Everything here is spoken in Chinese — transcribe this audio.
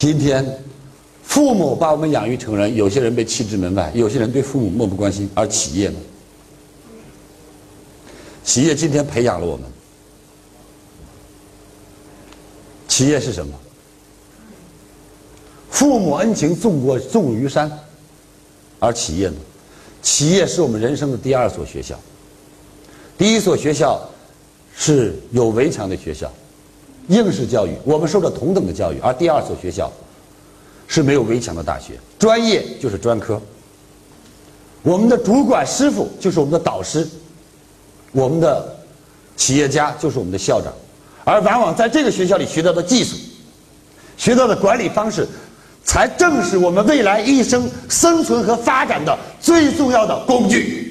今天，父母把我们养育成人，有些人被弃之门外，有些人对父母漠不关心，而企业呢？企业今天培养了我们。企业是什么？父母恩情重过重于山，而企业呢？企业是我们人生的第二所学校。第一所学校是有围墙的学校，应试教育，我们受着同等的教育；而第二所学校是没有围墙的大学，专业就是专科。我们的主管师傅就是我们的导师，我们的企业家就是我们的校长，而往往在这个学校里学到的技术、学到的管理方式，才正是我们未来一生生存和发展的最重要的工具。